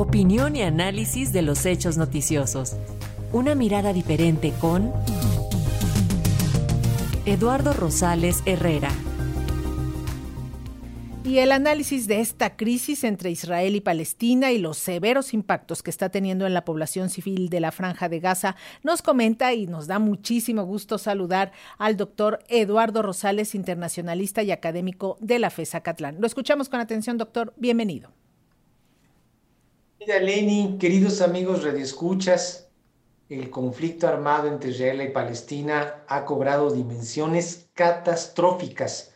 Opinión y análisis de los hechos noticiosos. Una mirada diferente con Eduardo Rosales Herrera. Y el análisis de esta crisis entre Israel y Palestina y los severos impactos que está teniendo en la población civil de la Franja de Gaza nos comenta y nos da muchísimo gusto saludar al doctor Eduardo Rosales, internacionalista y académico de la FESA Catlán. Lo escuchamos con atención, doctor. Bienvenido. Mira, Lenny, queridos amigos radioescuchas, el conflicto armado entre Israel y Palestina ha cobrado dimensiones catastróficas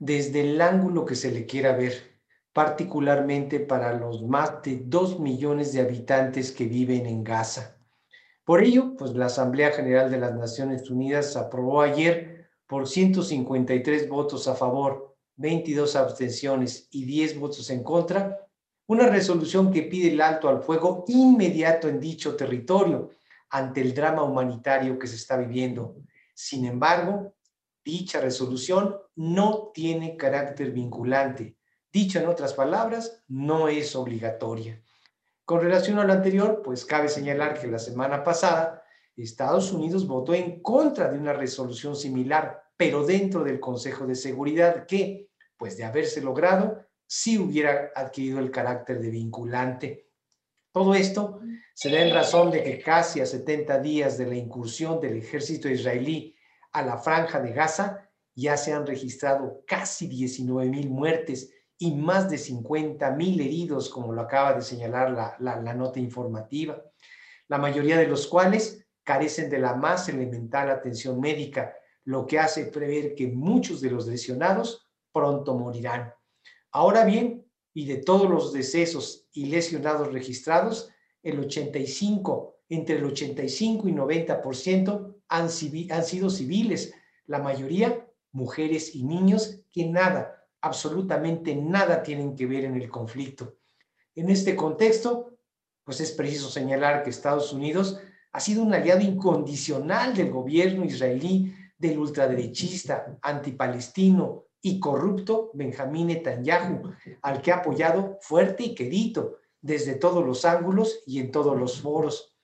desde el ángulo que se le quiera ver, particularmente para los más de dos millones de habitantes que viven en Gaza. Por ello, pues la Asamblea General de las Naciones Unidas aprobó ayer por 153 votos a favor, 22 abstenciones y 10 votos en contra una resolución que pide el alto al fuego inmediato en dicho territorio ante el drama humanitario que se está viviendo. Sin embargo, dicha resolución no tiene carácter vinculante. Dicho en otras palabras, no es obligatoria. Con relación a lo anterior, pues cabe señalar que la semana pasada Estados Unidos votó en contra de una resolución similar, pero dentro del Consejo de Seguridad que, pues de haberse logrado, si hubiera adquirido el carácter de vinculante. Todo esto se da en razón de que casi a 70 días de la incursión del ejército israelí a la franja de Gaza, ya se han registrado casi 19 mil muertes y más de 50 mil heridos, como lo acaba de señalar la, la nota informativa, la mayoría de los cuales carecen de la más elemental atención médica, lo que hace prever que muchos de los lesionados pronto morirán. Ahora bien, y de todos los decesos y lesionados registrados, el 85, entre el 85 y 90% han, han sido civiles, la mayoría mujeres y niños que nada, absolutamente nada tienen que ver en el conflicto. En este contexto, pues es preciso señalar que Estados Unidos ha sido un aliado incondicional del gobierno israelí, del ultraderechista, antipalestino, y corrupto Benjamín Netanyahu, al que ha apoyado fuerte y querido desde todos los ángulos y en todos los foros.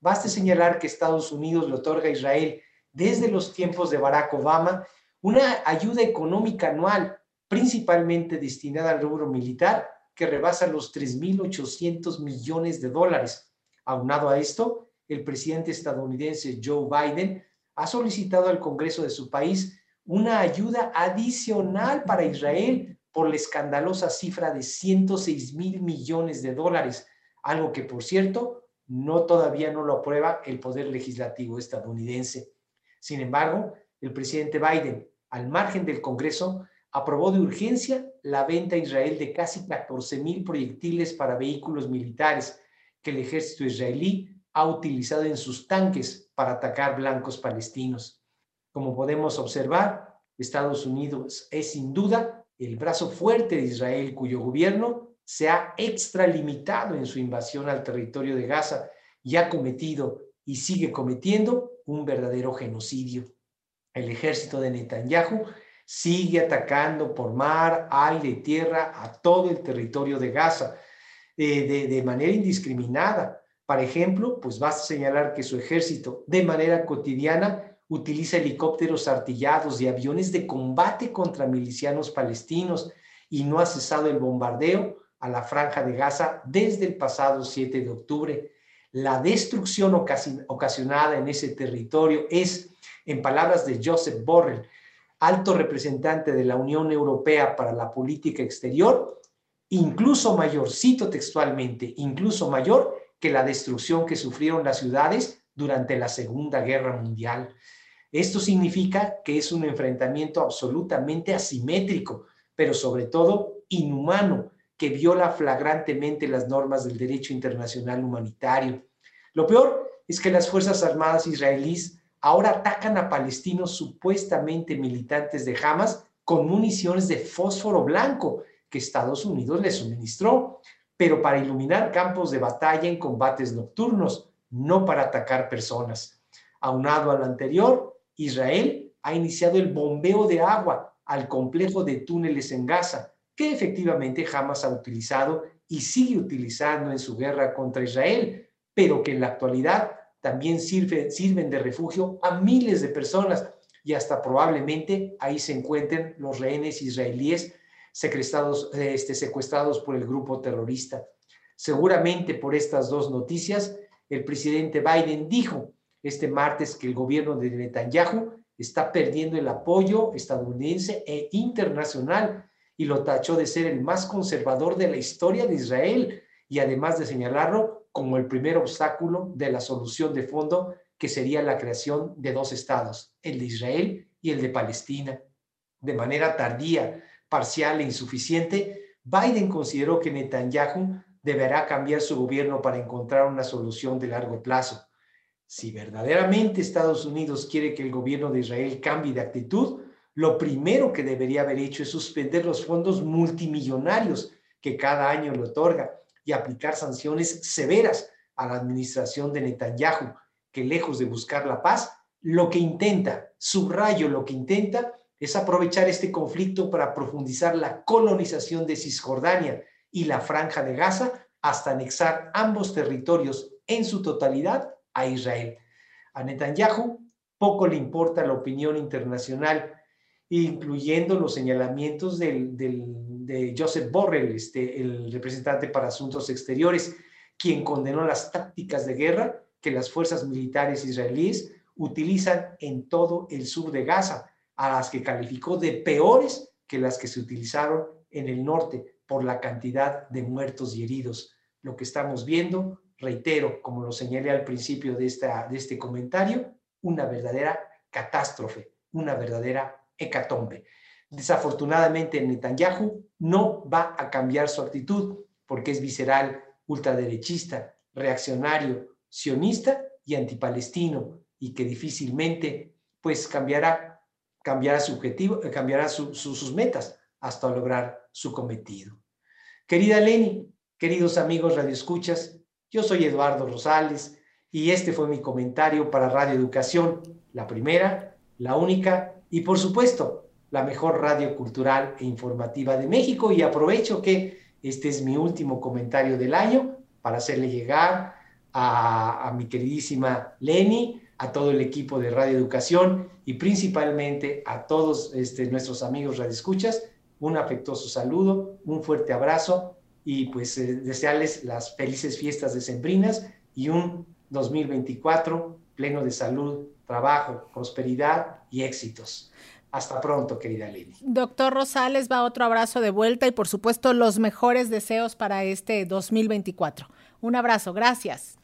Baste señalar que Estados Unidos le otorga a Israel desde los tiempos de Barack Obama una ayuda económica anual, principalmente destinada al rubro militar, que rebasa los 3.800 millones de dólares. Aunado a esto, el presidente estadounidense Joe Biden ha solicitado al Congreso de su país una ayuda adicional para Israel por la escandalosa cifra de 106 mil millones de dólares, algo que, por cierto, no todavía no lo aprueba el Poder Legislativo estadounidense. Sin embargo, el presidente Biden, al margen del Congreso, aprobó de urgencia la venta a Israel de casi 14 mil proyectiles para vehículos militares que el ejército israelí ha utilizado en sus tanques para atacar blancos palestinos. Como podemos observar, Estados Unidos es sin duda el brazo fuerte de Israel cuyo gobierno se ha extralimitado en su invasión al territorio de Gaza y ha cometido y sigue cometiendo un verdadero genocidio. El ejército de Netanyahu sigue atacando por mar, aire y tierra a todo el territorio de Gaza eh, de, manera indiscriminada. Por ejemplo, pues basta señalar que su ejército de manera cotidiana utiliza helicópteros artillados y aviones de combate contra milicianos palestinos y no ha cesado el bombardeo a la franja de Gaza desde el pasado 7 de octubre. La destrucción ocasionada en ese territorio es, en palabras de Joseph Borrell, alto representante de la Unión Europea para la Política Exterior, incluso mayor, cito textualmente, incluso mayor que la destrucción que sufrieron las ciudades durante la Segunda Guerra Mundial. Esto significa que es un enfrentamiento absolutamente asimétrico, pero sobre todo inhumano, que viola flagrantemente las normas del derecho internacional humanitario. Lo peor es que las Fuerzas Armadas israelíes ahora atacan a palestinos supuestamente militantes de Hamas con municiones de fósforo blanco que Estados Unidos les suministró, pero para iluminar campos de batalla en combates nocturnos, no para atacar personas. Aunado a lo anterior, Israel ha iniciado el bombeo de agua al complejo de túneles en Gaza, que efectivamente jamás ha utilizado y sigue utilizando en su guerra contra Israel, pero que en la actualidad también sirven de refugio a miles de personas y hasta probablemente ahí se encuentren los rehenes israelíes secuestrados, este, por el grupo terrorista. Seguramente por estas dos noticias, el presidente Biden dijo este martes que el gobierno de Netanyahu está perdiendo el apoyo estadounidense e internacional y lo tachó de ser el más conservador de la historia de Israel y además de señalarlo como el primer obstáculo de la solución de fondo que sería la creación de dos estados, el de Israel y el de Palestina. De manera tardía, parcial e insuficiente, Biden consideró que Netanyahu deberá cambiar su gobierno para encontrar una solución de largo plazo. Si verdaderamente Estados Unidos quiere que el gobierno de Israel cambie de actitud, lo primero que debería haber hecho es suspender los fondos multimillonarios que cada año le otorga y aplicar sanciones severas a la administración de Netanyahu, que lejos de buscar la paz, lo que intenta, subrayo lo que intenta, es aprovechar este conflicto para profundizar la colonización de Cisjordania y la franja de Gaza hasta anexar ambos territorios en su totalidad a Israel. A Netanyahu poco le importa la opinión internacional, incluyendo los señalamientos de Joseph Borrell, este, el representante para asuntos exteriores, quien condenó las tácticas de guerra que las fuerzas militares israelíes utilizan en todo el sur de Gaza, a las que calificó de peores que las que se utilizaron en el norte por la cantidad de muertos y heridos. Lo que estamos viendo reitero, como lo señalé al principio de, esta, de este comentario, una verdadera catástrofe, una verdadera hecatombe. Desafortunadamente, Netanyahu no va a cambiar su actitud porque es visceral, ultraderechista, reaccionario, sionista y antipalestino y que difícilmente pues cambiará, cambiará su objetivo, cambiará sus metas hasta lograr su cometido. Querida Leni, queridos amigos radioescuchas, yo soy Eduardo Rosales y este fue mi comentario para Radio Educación, la primera, la única y por supuesto la mejor radio cultural e informativa de México. Y aprovecho que este es mi último comentario del año para hacerle llegar a, mi queridísima Leni, a todo el equipo de Radio Educación y principalmente a todos este, nuestros amigos radioescuchas, un afectuoso saludo, un fuerte abrazo y pues eh, desearles las felices fiestas decembrinas y un 2024 pleno de salud, trabajo, prosperidad y éxitos. Hasta pronto, querida Lili. Doctor Rosales, va otro abrazo de vuelta y por supuesto los mejores deseos para este 2024. Un abrazo, gracias.